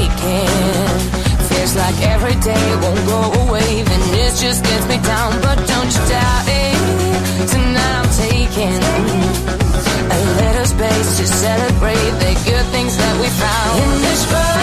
taking. Feels like every day won't go away, then it just gets me down. But don't you doubt it, tonight I'm taking a little space to celebrate the good things that we found in this world.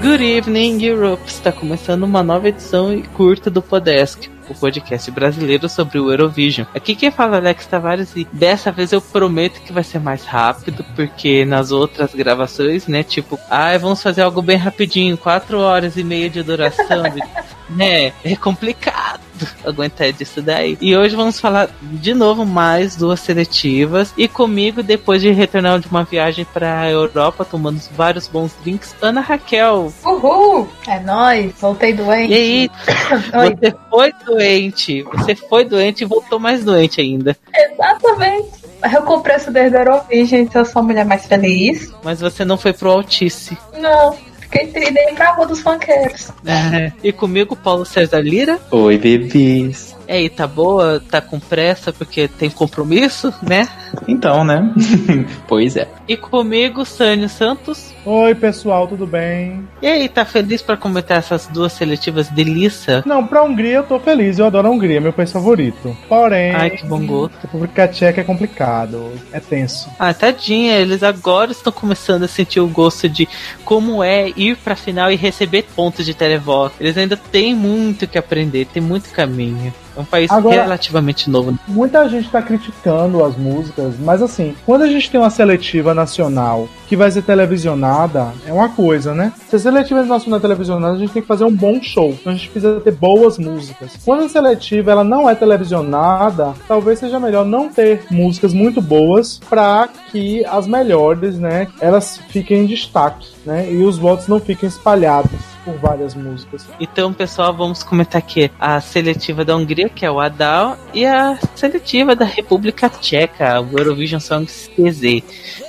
Good evening, Europe! Está começando uma nova edição e curta do Podesk, o podcast brasileiro sobre o Eurovision. Aqui quem fala é Alex Tavares e dessa vez eu prometo que vai ser mais rápido, porque nas outras gravações, né, tipo, ah, vamos fazer algo bem rapidinho, quatro horas e meia de duração, né, é complicado aguentar disso daí. E hoje vamos falar de novo mais duas seletivas e comigo depois de retornar de uma viagem para Europa tomando vários bons drinks, Ana Raquel. Uhul! É nóis, voltei doente. E aí, Oi. você foi doente, você foi doente e voltou mais doente ainda. Exatamente. Eu comprei isso desde a Eurovision, então eu sou a mulher mais feliz. Mas você não foi pro Altice. Não, fiquei triste pra rua dos funkeiros. É. E comigo, Paulo César Lira. Oi, bebês. E aí, tá boa? Tá com pressa porque tem compromisso, né? Então, né? pois é. E comigo, Sânio Santos. Oi, pessoal, tudo bem? E aí, tá feliz pra comentar essas duas seletivas delícia? Não, pra Hungria eu tô feliz, eu adoro a Hungria, meu país favorito. Porém, Ai, que bom gosto. República Tcheca é complicado, é tenso. Ah, tadinha, eles agora estão começando a sentir o gosto de como é ir pra final e receber pontos de televoto. Eles ainda têm muito que aprender, tem muito caminho. É um país Agora- relativamente novo. Muita gente tá criticando as músicas, mas assim, quando a gente tem uma seletiva nacional que vai ser televisionada, é uma coisa, né? Se a seletiva nacional é televisionada, a gente tem que fazer um bom show. Então a gente precisa ter boas músicas. Quando a seletiva ela não é televisionada, talvez seja melhor não ter músicas muito boas para que as melhores, né, elas fiquem em destaque, né? E os votos não fiquem espalhados por várias músicas. Então, pessoal, vamos comentar aqui a seletiva da Hungria, que é o Adal, e a seletiva da República Tcheca, o Eurovision Songs TZ.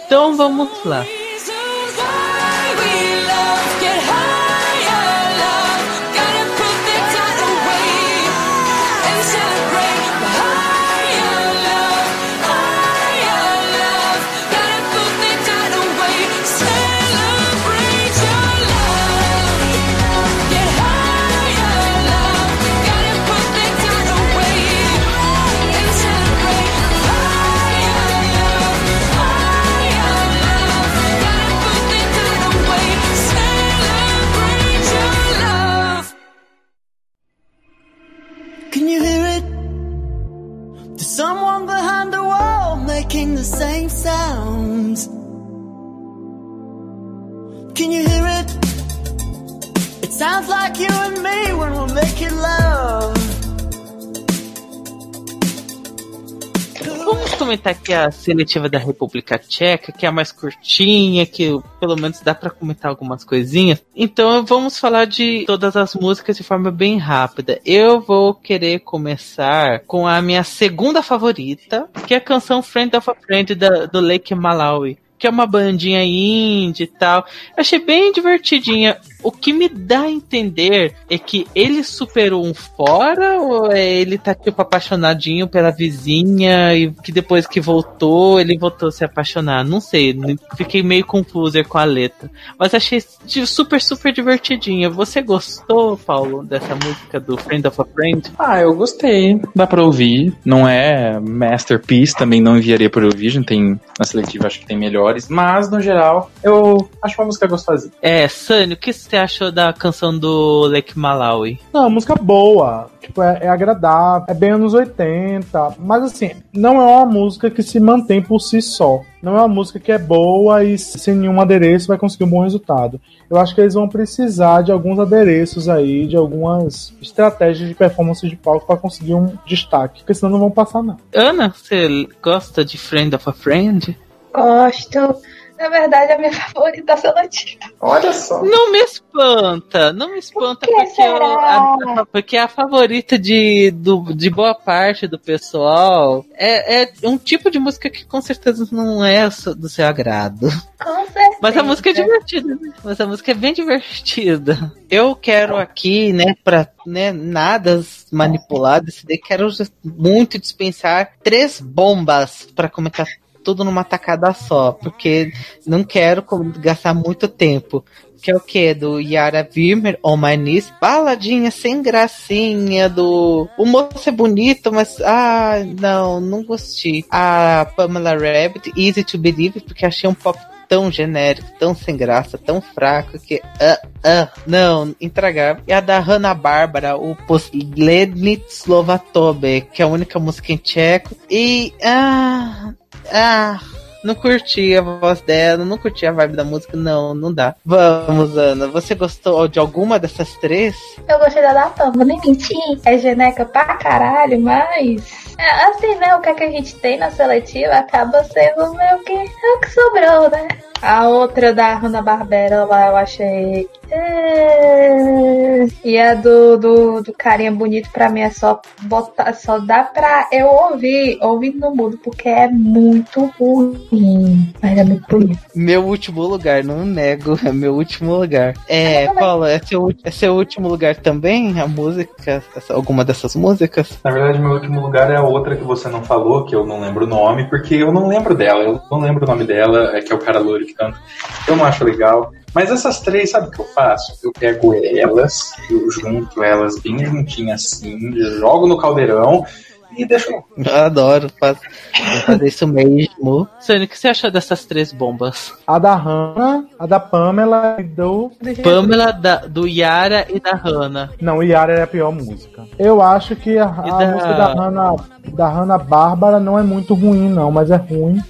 Então, vamos lá. Comentar aqui a seletiva da República Tcheca, que é a mais curtinha, que pelo menos dá pra comentar algumas coisinhas. Então vamos falar de todas as músicas de forma bem rápida. Eu vou querer começar com a minha segunda favorita, que é a canção Friend of a Friend da, do Lake Malawi. Que é uma bandinha indie e tal. Achei bem divertidinha. O que me dá a entender é que ele superou um fora ou é ele tá tipo apaixonadinho pela vizinha e que depois que voltou ele voltou a se apaixonar? Não sei, fiquei meio confusa com a letra. Mas achei super, super divertidinha. Você gostou, Paulo, dessa música do Friend of a Friend? Ah, eu gostei. Dá pra ouvir. Não é masterpiece, também não enviaria por Eurovision. Tem na seletiva, acho que tem melhores. Mas, no geral, eu acho uma música gostosinha. É, Sânio, que você achou da canção do Lake Malawi? Não, uma música boa. Tipo, é, é agradável, é bem anos 80. Mas assim, não é uma música que se mantém por si só. Não é uma música que é boa e sem nenhum adereço vai conseguir um bom resultado. Eu acho que eles vão precisar de alguns adereços aí, de algumas estratégias de performance de palco para conseguir um destaque. Porque senão não vão passar, não. Ana, você gosta de Friend of a Friend? Gosto. Na verdade, a minha favorita é a seletiva. Olha só. Não me espanta, não me espanta que porque, eu- a, porque a favorita de, do, de boa parte do pessoal é, é um tipo de música que com certeza não é do seu agrado. Com certeza. Mas a música é divertida, né? Mas a música é bem divertida. Eu quero aqui, né, pra né, nada manipular, decidir, quero muito dispensar três bombas pra comentar tudo numa tacada só, porque não quero gastar muito tempo. Que é o que? Do Yara Wirmer, On My. Baladinha sem gracinha do... O moço é bonito, mas... Ah, não, não gostei. A Pamela Rabbit, Easy to Believe, porque achei um pop tão genérico, tão sem graça, tão fraco que... Ah, ah, não, intragável. E a da Hanna Bárbara, o Poslednit Slovatobe, que é a única música em tcheco. E... Ah... Ah... Não curti a voz dela, não curti a vibe da música, não, não dá. Vamos, Ana, você gostou de alguma dessas três? Eu gostei da Datama, vou nem mentir. É geneca pra caralho, mas. É, Assim, né? O que, é que a gente tem na seletiva acaba sendo meio que é o que sobrou, né? A outra da Hanna-Barbera lá eu achei. É... E a do, do, do carinha bonito pra mim é só botar. Só dá pra eu ouvir, ouvir no mudo, porque é muito ruim. Mas é muito bonito. Meu último lugar, não nego, é meu último lugar. É, Paulo, é seu, é seu último lugar também? A música? essa- alguma dessas músicas? Na verdade, meu último lugar é outra que você não falou, que eu não lembro o nome, porque eu não lembro dela. Eu não lembro o nome dela, é que é o cara loiro que canta. Eu não acho legal. Mas essas três, sabe o que eu faço? Eu pego elas, eu junto elas bem juntinhas assim, jogo no caldeirão e deixo. Eu adoro faz- fazer isso mesmo. Sônia, o que você achou dessas três bombas? A da Hannah, a da Pamela e do. Pamela, da- do Yara e da Hannah. Não, Yara é a pior música. Eu acho que a, a da- música da Hannah, da Hannah Bárbara não é muito ruim, não, mas é ruim.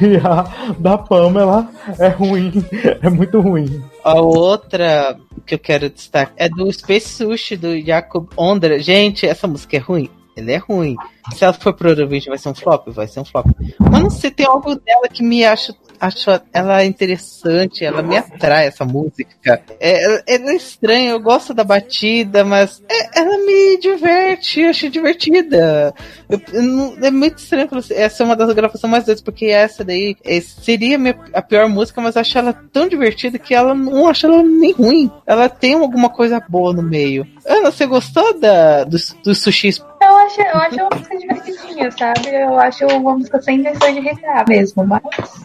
E a da Pamela é ruim. É muito ruim. A outra que eu quero destacar é do Space Sushi, do Jacob Ondra. Gente, essa música é ruim. Ela é ruim. Se ela for pro Eurovision, vai ser um flop? Vai ser um flop. Mas não sei, tem algo dela que me acha, acho ela interessante, ela me atrai, essa música. É, ela, é estranha, eu gosto da batida, mas é- ela me diverte, eu achei divertida. Eu- eu é muito estranho essa é uma das gravações mais doidas, porque essa daí é, seria a, minha- a pior música, mas eu acho ela tão divertida que ela não acho ela nem ruim. Ela tem alguma coisa boa no meio. Ana, você gostou da, do, do sushi acho, eu acho uma música divertidinha, sabe? Eu acho uma música sem intenção de irritar mesmo, mas.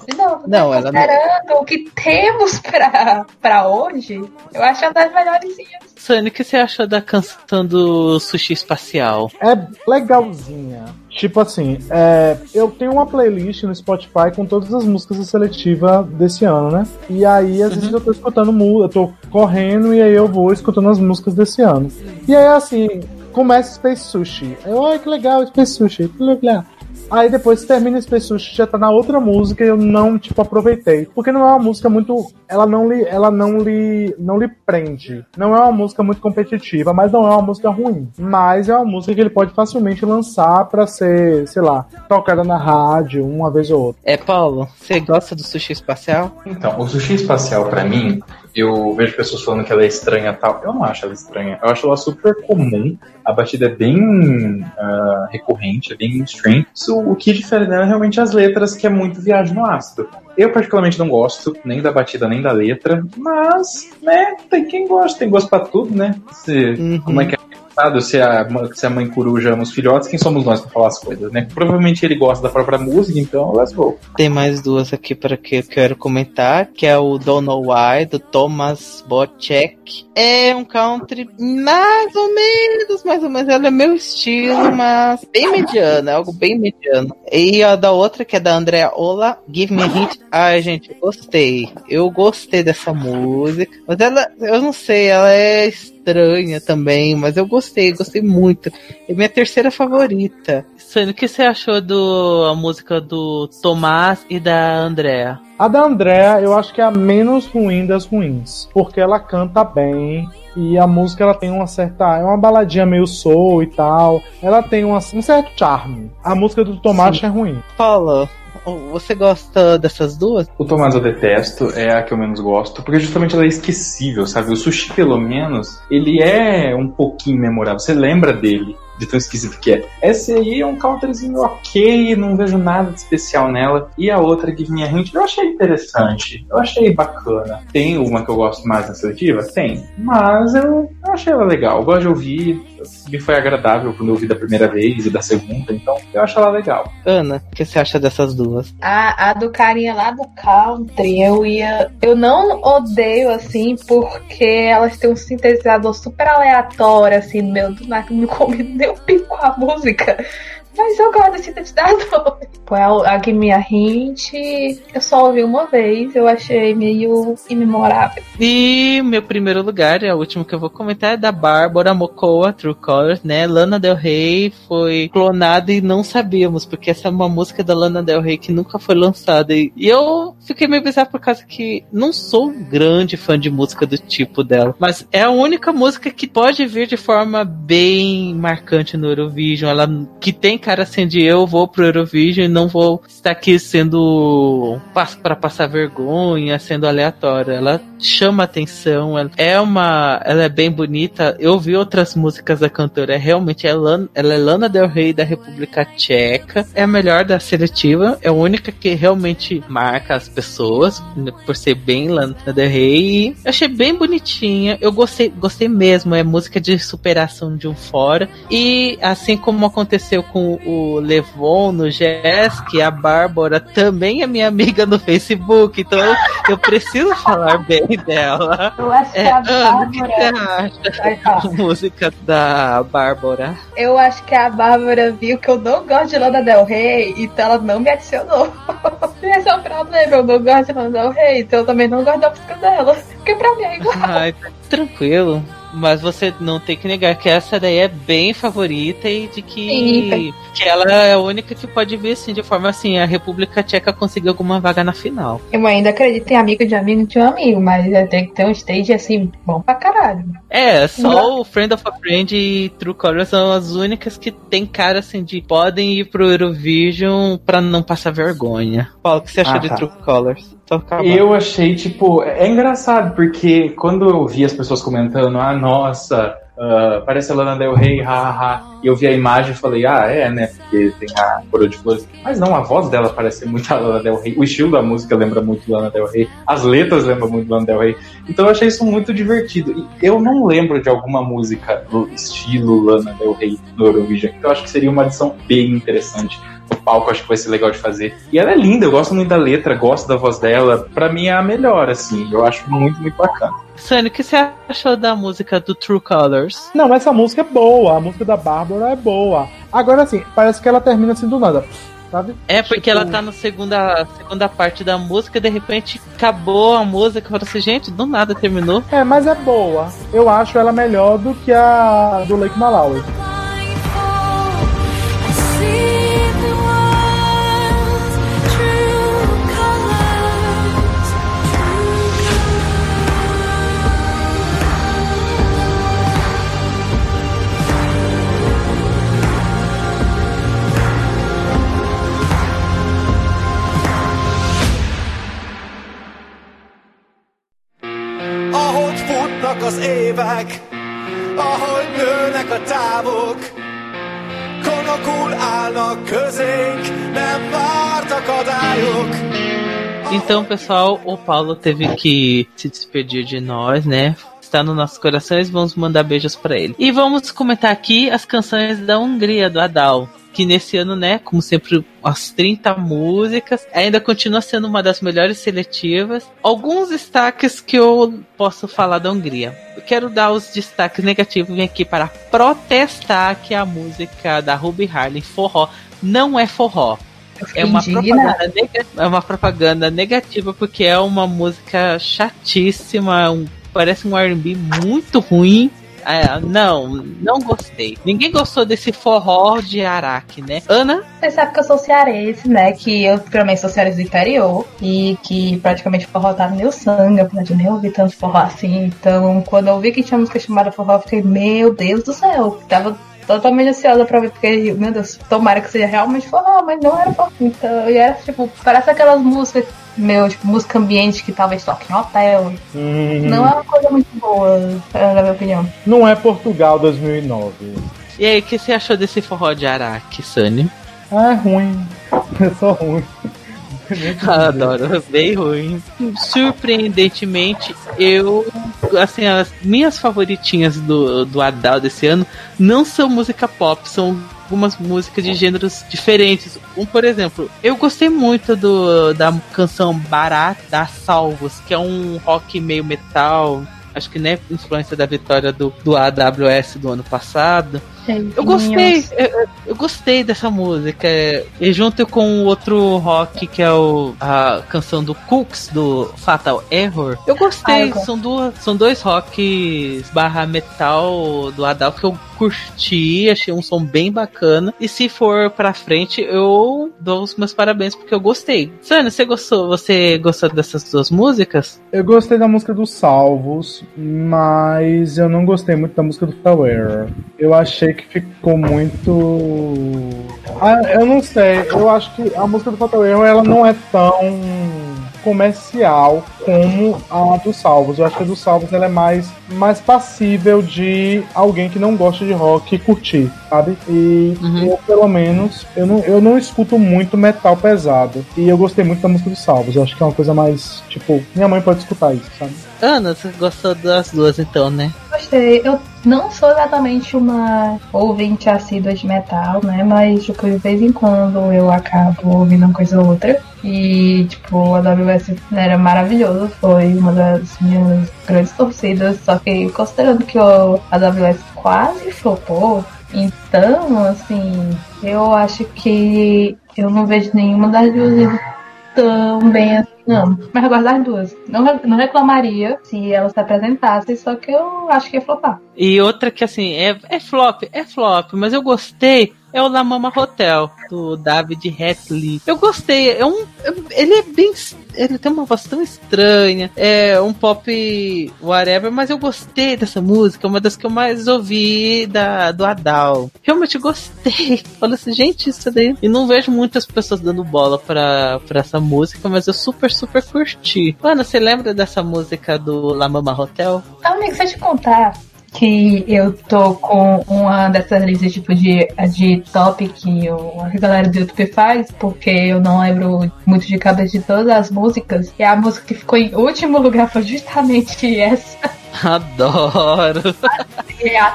De novo, Não, né? ela não- considerando o que temos pra, pra hoje, eu acho uma das melhores. Sunny, o que você achou da canção do sushi espacial? É legalzinha. Tipo assim, é, eu tenho uma playlist no Spotify com todas as músicas da seletiva desse ano, né? E aí, às vezes, eu tô escutando música, eu tô correndo e aí eu vou escutando as músicas desse ano. E aí, assim, começa Space Sushi. Eu, ai, que legal, Space Sushi. blá, blá. Aí depois termina Space Sushi, já tá na outra música e eu não, tipo, aproveitei. Porque não é uma música muito. Ela não lhe. Ela não lhe. não lhe prende. Não é uma música muito competitiva, mas não é uma música ruim. Mas é uma música que ele pode facilmente lançar pra ser, sei lá, tocada na rádio uma vez ou outra. É, Paulo, você gosta do sushi espacial? Então, o sushi espacial, pra mim, eu vejo pessoas falando que ela é estranha tal. Eu não acho ela estranha. Eu acho ela super comum. A batida é bem ah, recorrente, é bem mainstream. Isso, o que difere dela é realmente as letras, que é muito viagem no ácido. Eu particularmente não gosto nem da batida nem da letra, mas, né, tem quem gosta, tem gosto pra tudo, né? Se, Uhum. Como é que é? Se a, se a mãe coruja ama os filhotes, quem somos nós pra falar as coisas, né? Provavelmente ele gosta da própria música, então let's go. Tem mais duas aqui para que eu quero comentar, que é o Don't Know Why, do Thomas Bocek. É um country mais ou menos, mais ou menos. Ela é meu estilo, mas bem mediano, é algo bem mediano. E a da outra, que é da Andrea Ola, Give Me a Hint. Ai, gente, gostei. Eu gostei dessa música. Mas ela, eu não sei, ela é estranha também, mas eu gostei, gostei muito. É minha terceira favorita. Sônia, o que você achou do a música do Tomás e da Andrea? A da Andrea, eu acho que é a menos ruim das ruins. Porque ela canta bem. E a música ela tem uma certa. É uma baladinha meio soul e tal. Ela tem uma- um certo charme. A música do Tomate Sim. é ruim. Paula, você gosta dessas duas? O Tomás eu detesto, é a que eu menos gosto, porque justamente ela é esquecível, sabe? O sushi, pelo menos, ele é um pouquinho memorável. Você lembra dele, de tão esquisito que é. Essa aí é um counterzinho ok, não vejo nada de especial nela. E a outra, Give Me a Hint, eu achei interessante, eu achei bacana. Tem uma que eu gosto mais na seletiva? Tem. Mas eu, eu achei ela legal, eu gosto de ouvir, me foi agradável quando eu ouvi da primeira vez e da segunda, então eu acho ela legal. Ana, o que você acha dessas duas? A, a do carinha lá do country, eu ia. Eu não odeio assim, porque elas têm um sintetizador super aleatório, assim, meu, do nada não come nem o pico a música. Mas eu gosto desse sintetizador. Pô, a, a Give Me a Hint, eu só ouvi uma vez, eu achei meio imemorável. E meu primeiro lugar, é o último que eu vou comentar, é da Bárbara Mocoa, True Colors, né? Lana Del Rey foi clonada e não sabíamos, porque essa é uma música da Lana Del Rey que nunca foi lançada. E, e eu fiquei meio bizarro por causa que não sou um grande fã de música do tipo dela, mas é a única música que pode vir de forma bem marcante no Eurovision, ela que tem cara assim de eu vou pro Eurovision e não vou estar aqui sendo para passar vergonha, sendo aleatória. Ela chama atenção, ela é uma, ela é bem bonita. Eu vi outras músicas da cantora, é realmente é Lana, ela é Lana Del Rey da República Tcheca, é a melhor da seletiva, é a única que realmente marca as pessoas por ser bem Lana Del Rey. E achei bem bonitinha. Eu gostei, gostei mesmo, é música de superação de um fora. E assim como aconteceu com o Levon no Jesk, a Bárbara também é minha amiga no Facebook, então eu, preciso falar bem dela. Eu acho que É, a Ana, o que você acha da música da Bárbara? Eu acho que a Bárbara viu que eu não gosto de Lana Del Rey, então ela não me adicionou. Esse é o problema, eu não gosto de Lana Del Rey, então eu também não gosto da música dela. Porque pra mim é igual. Ai, tá tranquilo. Mas você não tem que negar que essa daí é bem favorita e de que, Sim. que ela é a única que pode vir assim, de forma assim, a República Tcheca conseguiu alguma vaga na final. Eu ainda acredito em amigo de amigo de um amigo, mas tem que ter um stage assim, bom pra caralho. É, só o Friend of a Friend e True Colors são as únicas que tem cara assim de podem ir pro Eurovision pra não passar vergonha. Paulo, o que você achou Ah, de tá. True Colors? Eu achei, tipo, é engraçado, porque quando eu vi as pessoas comentando, ah, nossa, ah, parece a Lana Del Rey, hahaha, e eu vi a imagem e falei, ah, é, né, porque tem a coroa de flores. Mas não, a voz dela parece muito a Lana Del Rey, o estilo da música lembra muito Lana Del Rey, as letras lembram muito Lana Del Rey, então eu achei isso muito divertido. E eu não lembro de alguma música do estilo Lana Del Rey no Eurovision, então eu acho que seria uma adição bem interessante o palco acho que vai ser legal de fazer. E ela é linda, eu gosto muito da letra, gosto da voz dela. Pra mim é a melhor, assim. Eu acho muito, muito bacana. Sônia, o que você achou da música do True Colors? Não, essa música é boa, a música da Bárbara é boa. Agora assim, parece que ela termina assim do nada. Sabe? É porque Tipo- ela tá na segunda, segunda parte da música e de repente acabou a música. Eu falei assim, gente, do nada terminou. É, mas é boa. Eu acho ela melhor do que a do Lake Malawi. Évek, nőnek a távok, konokul állnak közénk, nem várt akadályok. Então, pessoal, o Paulo teve que se despedir de nós, né? Está nos nossos corações, vamos mandar beijos pra ele. E vamos comentar aqui as canções da Hungria, do Adal. Que nesse ano, né, como sempre, as 30 músicas, ainda continua sendo uma das melhores seletivas. Alguns destaques que eu posso falar da Hungria. Eu quero dar os destaques negativos, vim aqui para protestar que a música da Ruby Harley, Forró, não é forró. É uma, é uma propaganda negativa porque é uma música chatíssima, um- parece um R&B muito ruim. É, não, não gostei. Ninguém gostou desse forró de Araque, né? Ana? Você sabe que eu sou cearense, né? Que eu também sou cearense do interior e que praticamente forró tá no meu sangue, apesar de eu nem ouvir tanto forró assim. Então, quando eu vi que tinha música chamada forró, eu fiquei, meu Deus do céu. Tava totalmente ansiosa pra ver, porque, meu Deus, tomara que seja realmente forró, mas não era forró. Então, e era tipo, parece aquelas músicas, meu, tipo, música ambiente que talvez toque em hotel. Hum, Não é uma coisa muito boa, na minha opinião. não é Portugal 2009. E aí, o que você achou desse forró de Araque, Sunny? Ah, é ruim. É só ruim. Adoro, bem ruim. Surpreendentemente, eu assim, as minhas favoritinhas do, do Adal desse ano não são música pop, são algumas músicas de gêneros diferentes. Um, por exemplo, eu gostei muito do, da canção Barat da Salvos, que é um rock meio metal. Acho que nem é influência da vitória do, do AWS do ano passado. Eu gostei, eu, eu, gostei dessa música. E junto com outro rock que é o, a canção do Cooks, do Fatal Error. Eu gostei, ah, eu são, duas, são dois rocks barra metal do Adal que eu curti, achei um som bem bacana. E se for pra frente, eu dou os meus parabéns porque eu gostei. Sônia, você gostou? Você gostou dessas duas músicas? Eu gostei da música dos Salvos, mas eu não gostei muito da música do Fatal Error. Eu achei que ficou muito. Ah, eu não sei, eu acho que a música do Fatal Error ela não é tão comercial como a dos Salvos. Eu acho que a dos Salvos ela é mais, mais passível de alguém que não gosta de rock curtir, sabe? E uhum. eu, pelo menos, eu não, eu não escuto muito metal pesado. E eu gostei muito da música dos Salvos. Eu acho que é uma coisa mais, tipo, minha mãe pode escutar isso, sabe? Ana, você gostou das duas então, né? Gostei. Eu não sou exatamente uma ouvinte assídua de metal, né? Mas tipo, de vez em quando eu acabo ouvindo uma coisa ou outra. E, tipo, a AWS era maravilhoso, foi uma das minhas grandes torcidas. Só que considerando que o AWS quase flopou, então, assim, eu acho que eu não vejo nenhuma das duas tão bem assim não, mas eu duas. Não, não reclamaria se ela se apresentasse, só que eu acho que ia flopar. E outra que assim, é, é flop, é flop, mas eu gostei é o La Mama Hotel, do David Hatley. Eu gostei, é um. Ele é bem. Ele tem uma voz tão estranha, é um pop whatever, mas eu gostei dessa música, é uma das que eu mais ouvi da, do Adal. Realmente gostei. Falei assim, gente, isso daí. E não vejo muitas pessoas dando bola pra, pra essa música, mas eu super, super curti. Mano, você lembra dessa música do La Mama Hotel? Amigo, deixa eu te contar que eu tô com uma dessas listas tipo de, de top que eu, a galera do YouTube faz, porque eu não lembro muito de cabeça de todas as músicas. E a música que ficou em último lugar foi justamente essa. Adoro!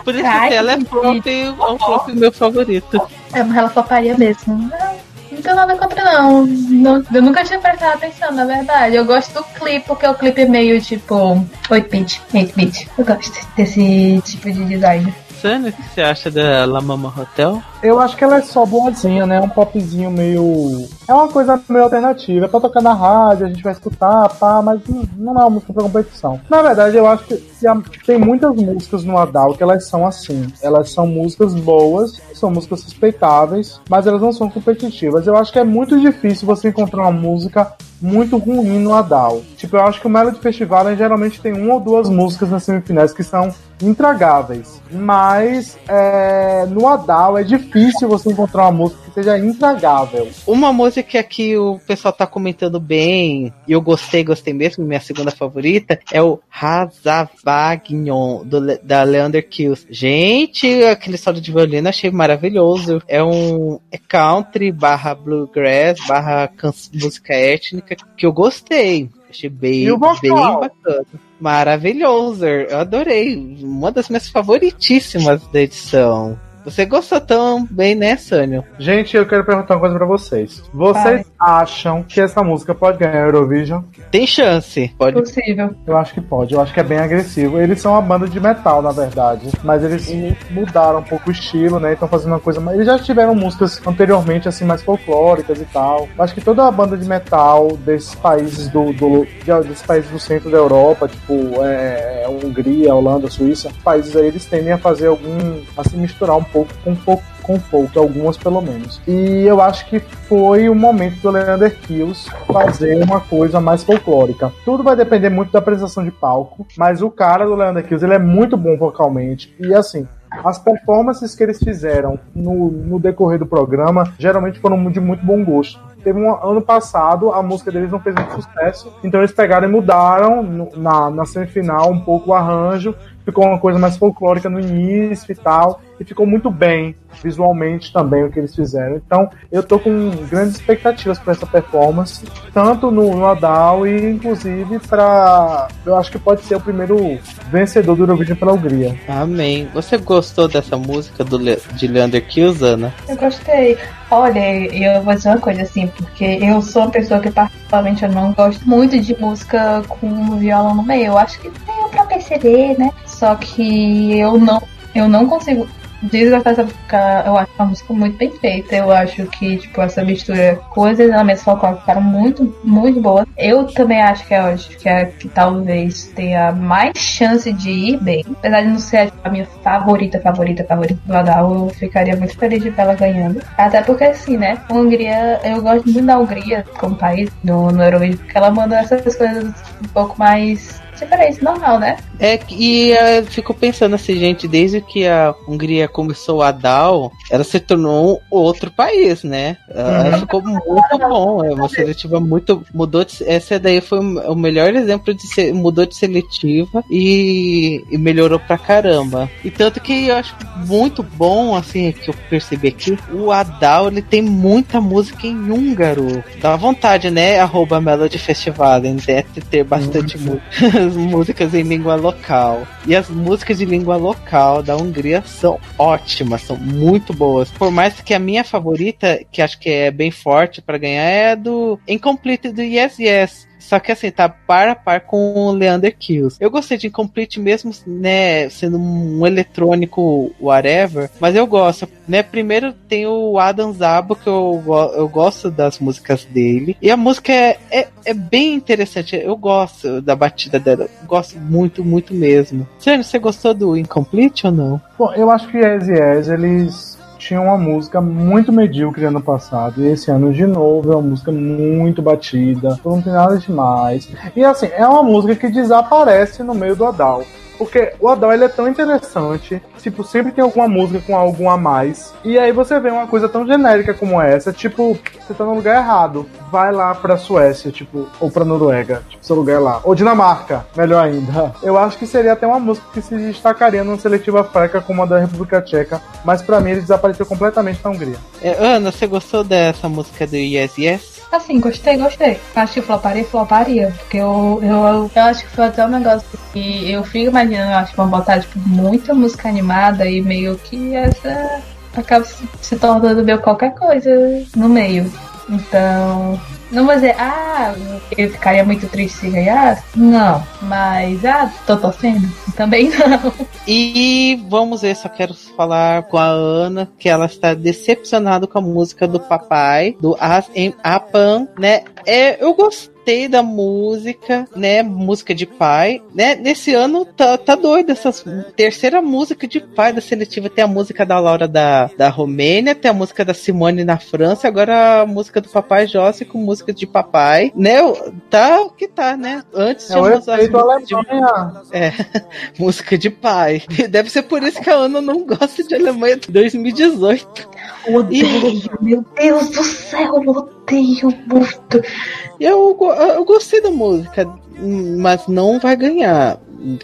Por isso que ela é flop, é um flop meu favorito. É, mas ela floparia mesmo. Não, não tenho nada contra, não. Eu nunca tinha prestado atenção, na verdade. Eu gosto do clipe, porque o clipe é meio tipo 8-bit, 8-bit. Eu gosto desse tipo de design. O que você acha da La Mama Hotel? Eu acho que ela é só boazinha, né? Um popzinho meio. É uma coisa meio alternativa. É pra tocar na rádio, a gente vai escutar, pá, mas não é uma música pra competição. Na verdade, eu acho que tem muitas músicas no Adal que elas são assim. Elas são músicas boas, são músicas respeitáveis, mas elas não são competitivas. Eu acho que é muito difícil você encontrar uma música muito ruim no Adal. Tipo, eu acho que o Melody Festival geralmente tem uma ou duas músicas nas semifinais que são intragáveis. Mas é, no Adal é difícil você encontrar uma música que seja intragável. Uma música que o pessoal tá comentando bem, e eu gostei, gostei mesmo, minha segunda favorita, é o Razavagnon, do, da Leander Kills. Gente, aquele solo de violino achei maravilhoso. É um é country barra bluegrass barra música étnica que eu gostei. Achei bem, bem bacana. Maravilhoso. Eu adorei. Uma das minhas favoritíssimas da edição. Você gostou tão bem, né, Sânio? Gente, eu quero perguntar uma coisa pra vocês. Vocês Vai. acham que essa música pode ganhar Eurovision? Tem chance. Pode. Possível. Eu acho que pode. Eu acho que é bem agressivo. Eles são uma banda de metal, na verdade. Mas eles uhum. mudaram um pouco o estilo, né? Estão fazendo uma coisa mais. Eles já tiveram músicas anteriormente, assim, mais folclóricas e tal. Acho que toda a banda de metal desses países do. do desses países do centro da Europa, tipo é, é, Hungria, Holanda, Suíça, países aí eles tendem a fazer algum. a se misturar um pouco pouco com pouco com folk, algumas pelo menos. E eu acho que foi o momento do Leander Kills fazer uma coisa mais folclórica. Tudo vai depender muito da apresentação de palco, mas o cara do Leander Kills, ele é muito bom vocalmente. E assim, as performances que eles fizeram no, no decorrer do programa geralmente foram de muito bom gosto. Teve um ano passado, a música deles não fez muito sucesso, então eles pegaram e mudaram no, na, na semifinal um pouco o arranjo ficou uma coisa mais folclórica no início e tal. E ficou muito bem visualmente também o que eles fizeram. Então eu tô com grandes expectativas para essa performance, tanto no, no Adal e inclusive para eu acho que pode ser o primeiro vencedor do Eurovision pela Hungria. Amém. Você gostou dessa música do Le de Leander Kilzana? Eu gostei. Olha, eu vou dizer uma coisa assim, porque eu sou uma pessoa que particularmente eu não gosto muito de música com violão no meio. Eu acho que tem pra perceber, né? Só que eu não, eu não consigo desgastar essa música. Eu acho uma música muito bem feita. Eu acho que, tipo, essa mistura com os elementos folclóricos ficaram muito, muito boas. Eu também acho que é hoje que, é, que talvez tenha mais chance de ir bem. Apesar de não ser a minha favorita, favorita, favorita do Adal, eu ficaria muito feliz de ver ela ganhando. Até porque, assim, né? A Hungria, eu gosto muito da Hungria como país no, no Eurovision, porque ela manda essas coisas um pouco mais diferente, normal, né? É, e eu fico pensando assim, gente, desde que a Hungria começou a DAO, ela se tornou um outro país, né? Ela Uhum. ficou muito bom. É uma seletiva muito. Mudou de, Essa daí foi o melhor exemplo de ser, mudou de seletiva e, e melhorou pra caramba. E tanto que eu acho muito bom, assim, que eu percebi aqui, o Adal ele tem muita música em húngaro. Dá vontade, né? Arroba Melody Festival, deve ter bastante mu- músicas em língua local. E as músicas de língua local da Hungria são ótimas, são muito boas. Por mais que a minha favorita, que acho que é bem forte pra ganhar, é a do Incomplete do Yes Yes. Só que assim, tá par a par com o Leander Kills. Eu gostei de Incomplete mesmo, né, sendo um eletrônico whatever, mas eu gosto, né, primeiro tem o Adam Zabo, que eu, eu gosto das músicas dele, e a música é, é, é bem interessante, eu gosto da batida dela, gosto muito, muito mesmo. Sérgio, você gostou do Incomplete ou não? Bom, eu acho que Yes Yes, eles tinham uma música muito medíocre ano passado. E esse ano, de novo, é uma música muito batida. Não tem nada demais. E assim, é uma música que desaparece no meio do Adal. Porque o Adal ele é tão interessante. Tipo, sempre tem alguma música com algum a mais. E aí você vê uma coisa tão genérica como essa. Tipo, você tá no lugar errado. Vai lá pra Suécia, tipo, ou pra Noruega. Tipo, seu lugar lá. Ou Dinamarca, melhor ainda. Eu acho que seria até uma música que se destacaria numa seletiva fraca como a da República Tcheca. Mas pra mim ele desapareceu completamente na Hungria. É, Ana, você gostou dessa música do Yes Yes? Assim, gostei, gostei. Acho que floparia, floparia. Porque eu, eu, eu, eu acho que foi até um negócio que eu fico imaginando, eu acho que vão botar, tipo, muita música animada e meio que essa acaba se, se tornando meio qualquer coisa no meio. Então, não vou dizer, ah, eu ficaria muito triste se ganhasse. Não, mas, ah, tô torcendo. Também não. E vamos ver, só quero falar com a Ana que ela está decepcionada com a música do papai, do As em Apan, né? É, eu gostei da música, né? Música de pai, né? Nesse ano tá, tá doido essa terceira música de pai da seletiva. Tem a música da Laura da, da Romênia, tem a música da Simone na França, agora a música do papai Jossi com música de papai, né? Tá o que tá, né? Antes É as músicas de Alemanha. é, música de pai. Deve ser por isso que a Ana não gosta de Alemanha de 2018. Odeio, meu Deus do céu, eu odeio muito. Eu, eu gostei da música, mas não vai ganhar.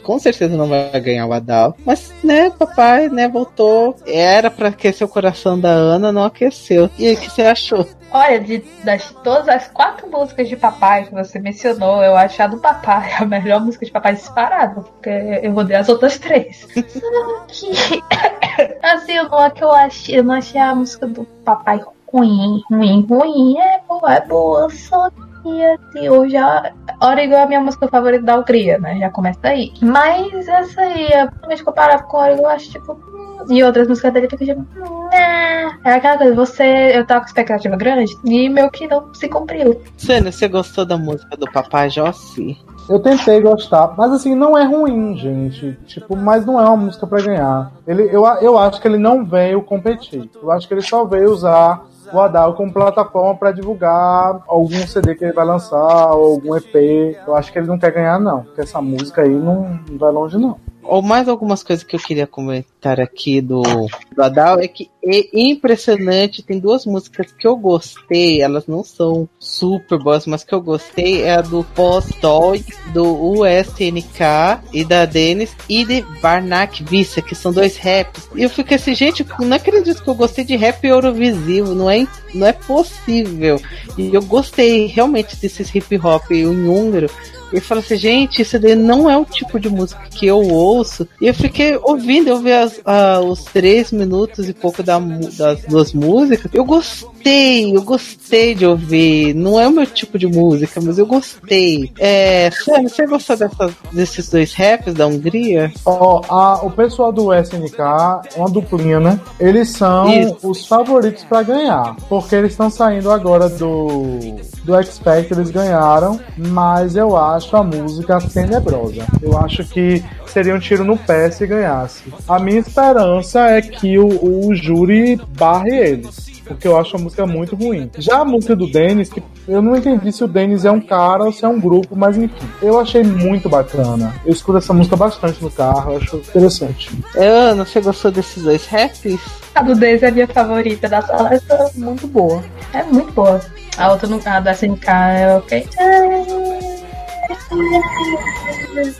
Com certeza não vai ganhar o Adal. Mas, né, papai, né, voltou. Era pra aquecer o coração da Ana, não aqueceu. E aí, o que você achou? Olha, de, das todas as quatro músicas de papai que você mencionou, eu acho a do papai a melhor música de papai disparada, porque eu odeio as outras três. Só que, assim, não é que eu achei, eu não achei a música do papai ruim, ruim, ruim. É boa, é boa, só que assim, eu já. Origo é a minha música favorita da Hungria, né? Já começa aí. Mas essa aí, principalmente comparado com Origo, eu acho tipo. hum, E outras músicas dele fica tipo. hum, né. É aquela coisa, você. Eu tava com expectativa grande e meu que não se cumpriu. Sênia, você gostou da música do papai Jossi? Eu tentei gostar, mas assim, não é ruim, gente. Tipo, mas não é uma música pra ganhar. Ele, eu, eu acho que ele não veio competir. Eu acho que ele só veio usar o Adal como plataforma pra divulgar algum CD que ele vai lançar, ou algum EP. Eu acho que ele não quer ganhar, não. Porque essa música aí não, não vai longe, não. ou mais algumas coisas que eu queria comentar aqui do, do Adal é que é impressionante. Tem duas músicas que eu gostei, elas não são super boas, mas que eu gostei é a do Post Dog, do USNK e da Dennis e de Barnack Vissa, que são dois raps. E eu fiquei assim, gente, não acredito que eu gostei de rap eurovisivo, não é, não é possível. E eu gostei realmente desses hip hop em húngaro. E falo assim, gente, isso daí não é o tipo de música que eu ouço. E eu fiquei ouvindo, eu vi as, ah, os três minutos e pouco da, das duas músicas. Eu gostei, eu gostei de ouvir. Não é o meu tipo de música, mas eu gostei. É, Sam, você gostou dessas, desses dois raps da Hungria? Ó, a- o pessoal do SNK uma duplinha, né? Eles são Isso. os favoritos pra ganhar. Porque eles estão saindo agora do, do X Factor, eles ganharam. Mas eu acho a música tenebrosa. Eu acho que seria um tiro no pé se ganhasse. A minha esperança é que o, o júri barre eles. Porque eu acho a música muito ruim. Já a música do Dennis, que eu não entendi se o Dennis é um cara ou se é um grupo, mas enfim. Eu achei muito bacana. Eu escuto essa música bastante no carro, eu acho interessante. Ana, você gostou desses dois raps? A do Daisy é a minha favorita da seleção. Muito boa. É muito boa. A outra, no, a do SNK é ok.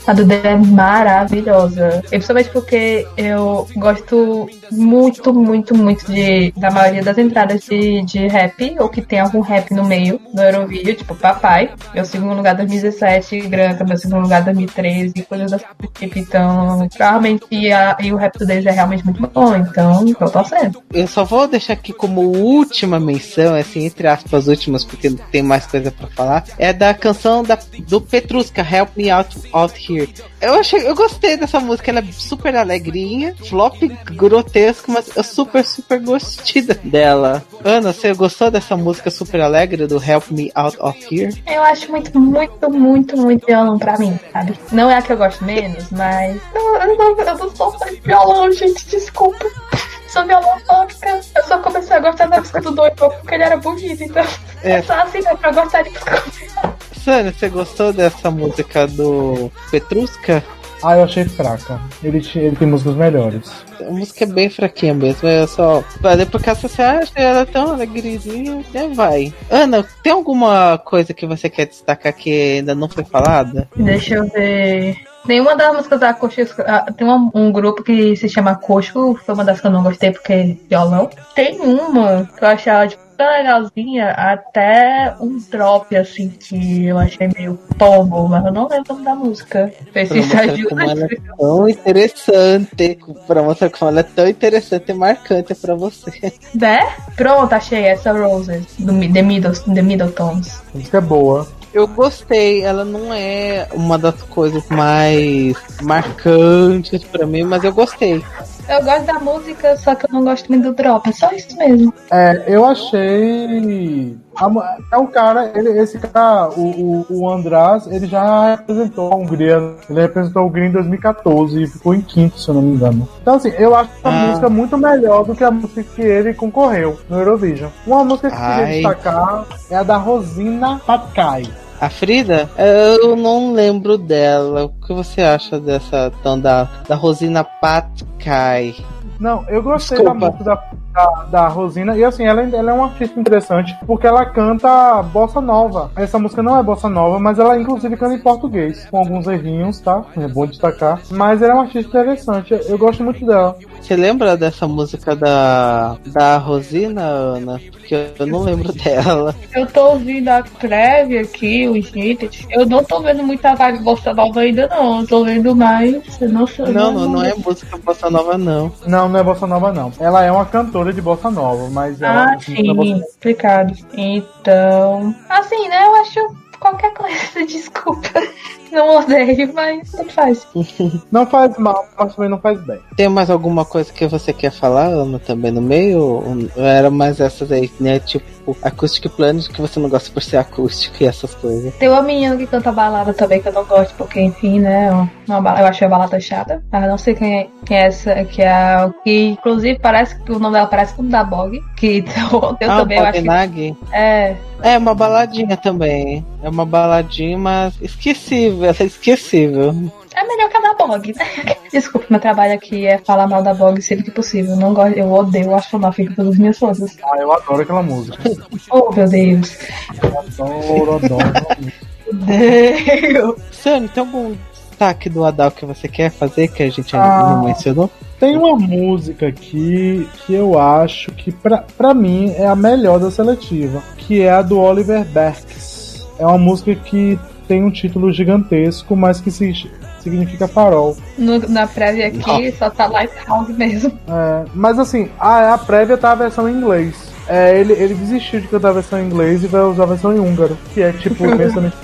A do é maravilhosa. E principalmente porque eu gosto muito, muito, muito de, da maioria das entradas de, de rap, ou que tem algum rap no meio do Eurovídeo, tipo Papai, meu segundo lugar 2017, Granca, meu segundo lugar 2013, coisas desse tipo. Então, realmente, a, e o rap do Daisy é realmente muito bom, então tô torcendo. Eu só vou deixar aqui como última menção, assim, entre aspas, últimas, porque não tem mais coisa pra falar. É da canção da, do Petruska, Help Me Out, Out Here. Eu achei, eu gostei dessa música, ela é super alegrinha, flop grotesco, mas eu super, super gostei dela. Ana, você gostou dessa música super alegre do Help Me Out of Here? Eu acho muito, muito, muito, muito violão pra mim, sabe? Não é a que eu gosto menos, mas. Eu, eu, não, eu não sou fã de violão, gente, desculpa. Sou violonófica. Eu só comecei a gostar da música do Doido porque ele era bonito, então. É. É só assim né, pra gostar de música. Sânia, você gostou dessa música do Petruska? Ah, eu achei fraca. Ele, ele tem músicas melhores. A música é bem fraquinha mesmo, é só. Falei porque essa você acha ela é tão alegrezinha, até vai. Ana, tem alguma coisa que você quer destacar que ainda não foi falada? Deixa eu ver. Nenhuma das músicas acústicas. ah, Tem uma- um grupo que se chama Acústico, foi uma das que eu não gostei porque é violão. Tem uma que eu achei ela tipo, tão legalzinha, até um drop assim que eu achei meio pombo, mas eu não lembro o nome da música. Isso mostrar como ela ajuda. é tão interessante. Pra mostrar como ela é tão interessante e marcante pra você. Né? Pronto, achei essa Roses, do The, Middle, The Middletons. Música é boa. Eu gostei, ela não é uma das coisas mais marcantes pra mim, mas eu gostei. Eu gosto da música, só que eu não gosto muito do drop, é só isso mesmo. É, eu achei. É um cara, ele, esse cara, o, o, o András, ele já representou a Hungria. Ele representou a Hungria em 2014 e ficou em quinto, se eu não me engano. Então, assim, eu acho a Ah. música muito melhor do que a música que ele concorreu no Eurovision. Uma música que eu queria destacar é a da Rosina Patkai. A Frida? Eu não lembro dela. O que você acha dessa então, da, da Rosina Patkai? Não, eu gostei Desculpa. da música da, da, da Rosina. E assim, ela, ela é uma artista interessante porque ela canta bossa nova. Essa música não é bossa nova, mas ela inclusive canta em português, com alguns errinhos, tá? É bom destacar. Mas ela é uma artista interessante. Eu gosto muito dela. Você lembra dessa música da, da Rosina, Ana? Porque eu não lembro dela. Eu tô ouvindo a prévia aqui, os hits. Eu não tô vendo muita vibe bossa nova ainda, não. Eu tô vendo mais. Eu não sei. Não, não, não é música bossa nova, não. Não, não é bossa nova, não. Ela é uma cantora de bossa nova, mas ela Ah, é sim, bossa- explicado. Então. Assim, né? Eu acho qualquer coisa, desculpa. Não odeio, mas tanto faz. não faz mal, mas também não faz bem. Tem mais alguma coisa que você quer falar, Ana, também no meio? Ou era mais essas aí, né? Tipo, Acoustic Planet, que você não gosta por ser acústico e essas coisas. Tem uma menina que canta balada também que eu não gosto, porque, enfim, né? Uma, bala- eu achei a balada chata. Mas não sei quem é, quem é essa, que é. Que inclusive parece que o nome dela parece com o da Bog. Que eu ah, também eu acho que. É. É uma baladinha também. É uma baladinha, mas esquecível. Ela é esquecível. É melhor que a da Bog, né? Desculpa, meu trabalho aqui é falar mal da Bog sempre que possível. Não gosto, eu odeio o Astronaut com todas as minhas forças. Ah, eu adoro aquela música. Oh, meu Deus. Adoro, adoro. Deus. Sani, tem algum destaque do Adal que você quer fazer que a gente Ah. não mencionou? Tem uma música aqui que eu acho que pra, pra mim é a melhor da seletiva, que é a do Oliver Berks. É uma música que tem um título gigantesco, mas que se- significa farol. No- na prévia aqui só tá Lighthouse mesmo. É, mas assim, a, a prévia tá a versão em inglês. É, ele, ele desistiu de cantar a versão em inglês e vai usar a versão em húngaro, que é tipo imensamente.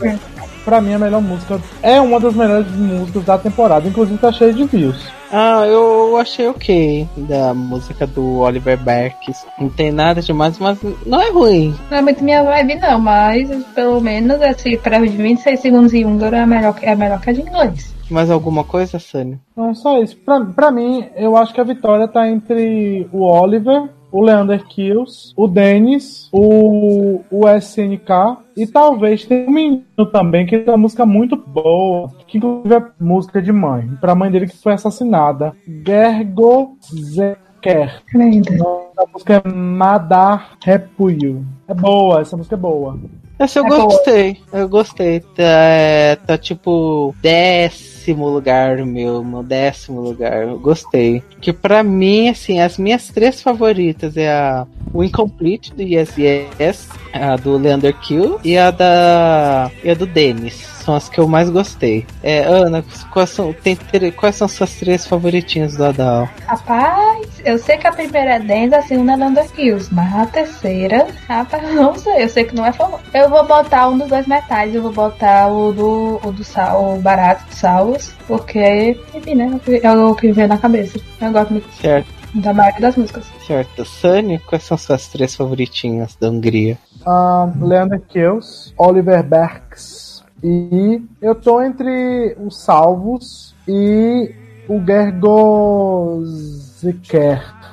Pra mim, a melhor música é uma das melhores músicas da temporada, inclusive tá cheia de views. Ah, eu achei ok da música do Oliver Berks. Não tem nada demais, mas não é ruim. Não é muito minha vibe, não, mas pelo menos esse prévio de 26 segundos em húngaro é melhor, é melhor que a de inglês. Mais alguma coisa, Sani? Não, só isso. Pra, pra mim, eu acho que a vitória tá entre o Oliver, o Leander Kills, o Dennis, o, o SNK e talvez tenha um menino também que tem uma música muito boa, que inclusive é música de mãe, pra mãe dele que foi assassinada. Gergo Zeker. Linda. A música é Madar Repuio. É boa, essa música é boa. Essa eu É boa. gostei. Eu gostei. Tá, é, tá tipo décimo lugar meu, meu décimo lugar. Eu gostei. Que pra mim, assim, as minhas três favoritas é a o Incomplete do Yes Yes, a do Leander Kill e a da e a do Dennis. São as que eu mais gostei. É, Ana, quais são, tem, quais são suas três favoritinhas do Adal? Rapaz, eu sei que a primeira é Dance, a segunda é Landa Kills, mas a terceira, rapaz, eu não sei, eu sei que não é famoso. Eu vou botar um dos dois metais, eu vou botar o do, o do sal, o barato de Salos, porque, enfim, né, é o que vem na cabeça. Eu gosto muito Certo, da maioria das músicas. certo. Sunny, quais são suas três favoritinhas da Hungria? Ah, Leander Kills, Oliver Berks. E eu tô entre os salvos e o Gergoziker.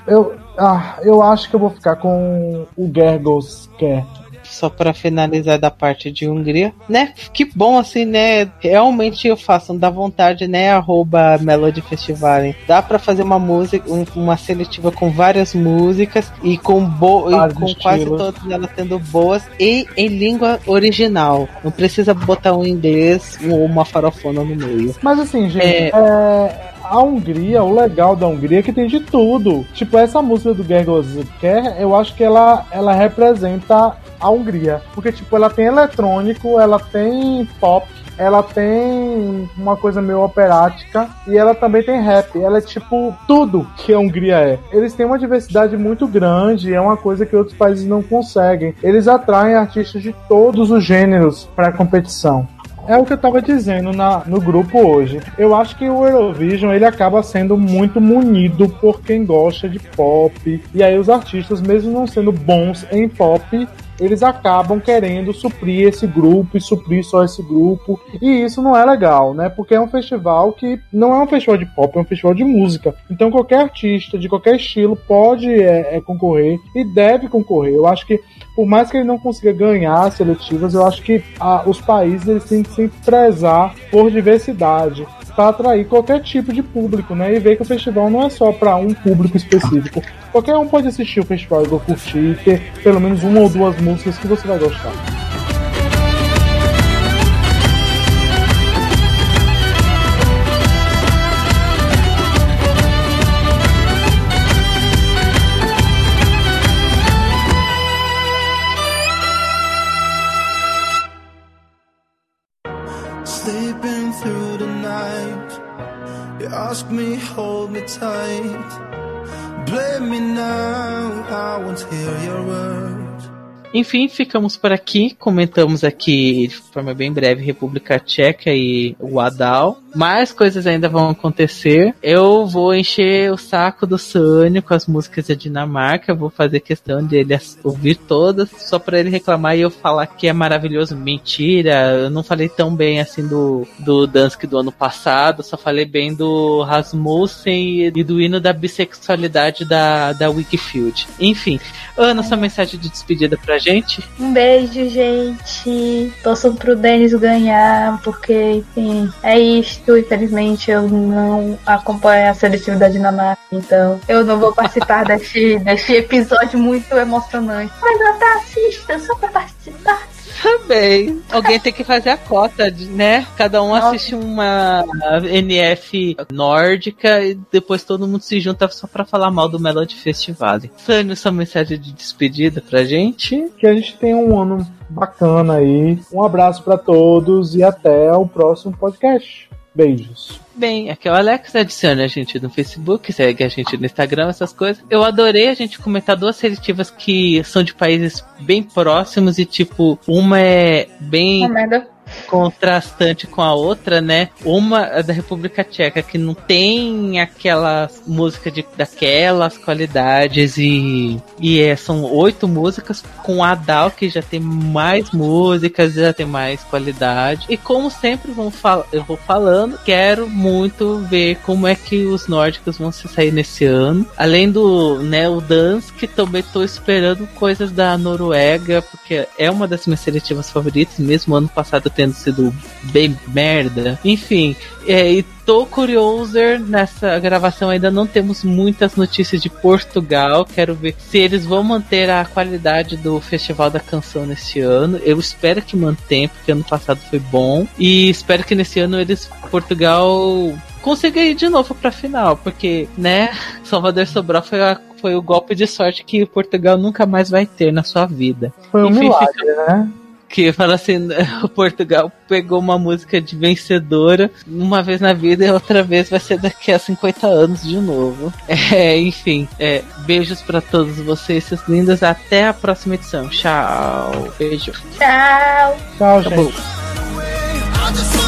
Eu, ah, eu acho que eu vou ficar com o Gergoziker. Só para finalizar da parte de Hungria, né? Que bom assim, né? Realmente eu faço, dá vontade, né? Arroba Melody Festival. hein? Dá para fazer uma música, um- uma seletiva com várias músicas e com, bo e com quase todas elas sendo boas e em língua original. Não precisa botar um inglês ou uma farofona no meio. Mas assim, gente, É. é, a Hungria, o legal da Hungria é que tem de tudo. Tipo, essa música do Gergoziker, eu acho que ela, ela representa a Hungria. Porque, tipo, ela tem eletrônico, ela tem pop, ela tem uma coisa meio operática e ela também tem rap. Ela é tipo tudo que a Hungria é. Eles têm uma diversidade muito grande, é uma coisa que outros países não conseguem. Eles atraem artistas de todos os gêneros para a competição. É o que eu tava dizendo na, no grupo hoje. Eu acho que o Eurovision ele acaba sendo muito munido por quem gosta de pop. E aí os artistas, mesmo não sendo bons em pop, eles acabam querendo suprir esse grupo e suprir só esse grupo. E isso não é legal, né? Porque é um festival que não é um festival de pop, é um festival de música. Então qualquer artista de qualquer estilo pode é, é, concorrer e deve concorrer. Eu acho que por mais que ele não consiga ganhar as seletivas, eu acho que ah, os países eles têm que se prezar por diversidade atrair qualquer tipo de público, né? E ver que o festival não é só para um público específico. Qualquer um pode assistir o festival e curtir e ter pelo menos uma ou duas músicas que você vai gostar. Blame me now, I won't hear your words. Enfim, ficamos por aqui. Comentamos aqui de forma bem breve República Tcheca e o Adal. Mais coisas ainda vão acontecer. Eu vou encher o saco do Sânio com as músicas da Dinamarca. Vou fazer questão de ele ouvir todas, só para ele reclamar e eu falar que é maravilhoso. Mentira, eu não falei tão bem assim do, do Dansk do ano passado. Só falei bem do Rasmussen e do hino da bissexualidade da, da Wikifield. Enfim, Ana, sua mensagem de despedida pra gente. Gente? Um beijo, gente. Torçam pro Denis ganhar, porque, enfim, é isto. Infelizmente, eu não acompanho a seletiva da Dinamarca, então eu não vou participar deste, deste episódio muito emocionante. Mas eu até assisto, só pra participar. Também. Alguém tem que fazer a cota, de- né? Cada um Nossa. assiste uma NF nórdica e depois todo mundo se junta só pra falar mal do Melody Festival. Sânio, sua mensagem de despedida pra gente? Que a gente tenha um ano bacana aí. Um abraço pra todos e até o próximo podcast. Beijos. Bem, aqui é o Alex, adicione a gente no Facebook, segue a gente no Instagram, essas coisas. Eu adorei a gente comentar duas seletivas que são de países bem próximos e, tipo, uma é bem Uma merda. Contrastante com a outra, né? Uma é da República Tcheca que não tem aquela música de daquelas qualidades e e é, são oito músicas com a Dal que já tem mais músicas, já tem mais qualidade. E como sempre vão fal eu vou falando, quero muito ver como é que os nórdicos vão se sair nesse ano. Além do, né, o Dance, que também tô esperando coisas da Noruega, porque é uma das minhas seletivas favoritas, mesmo ano passado tendo sido bem merda. Enfim, é, e tô curioso nessa gravação. Ainda não temos muitas notícias de Portugal. Quero ver se eles vão manter a qualidade do Festival da Canção nesse ano. Eu espero que mantenha, porque ano passado foi bom. E espero que nesse ano eles, Portugal, consiga ir de novo pra final, porque, né, Salvador Sobral foi, a- foi o golpe de sorte que Portugal nunca mais vai ter na sua vida. Foi um Enfim, milagre, né? Que fala assim, o Portugal pegou uma música de vencedora uma vez na vida e outra vez vai ser daqui a 50 anos de novo. É, enfim, é, beijos pra todos vocês, seus lindos. Até a próxima edição. Tchau. Beijo. Tchau. Tchau, Acabou. gente.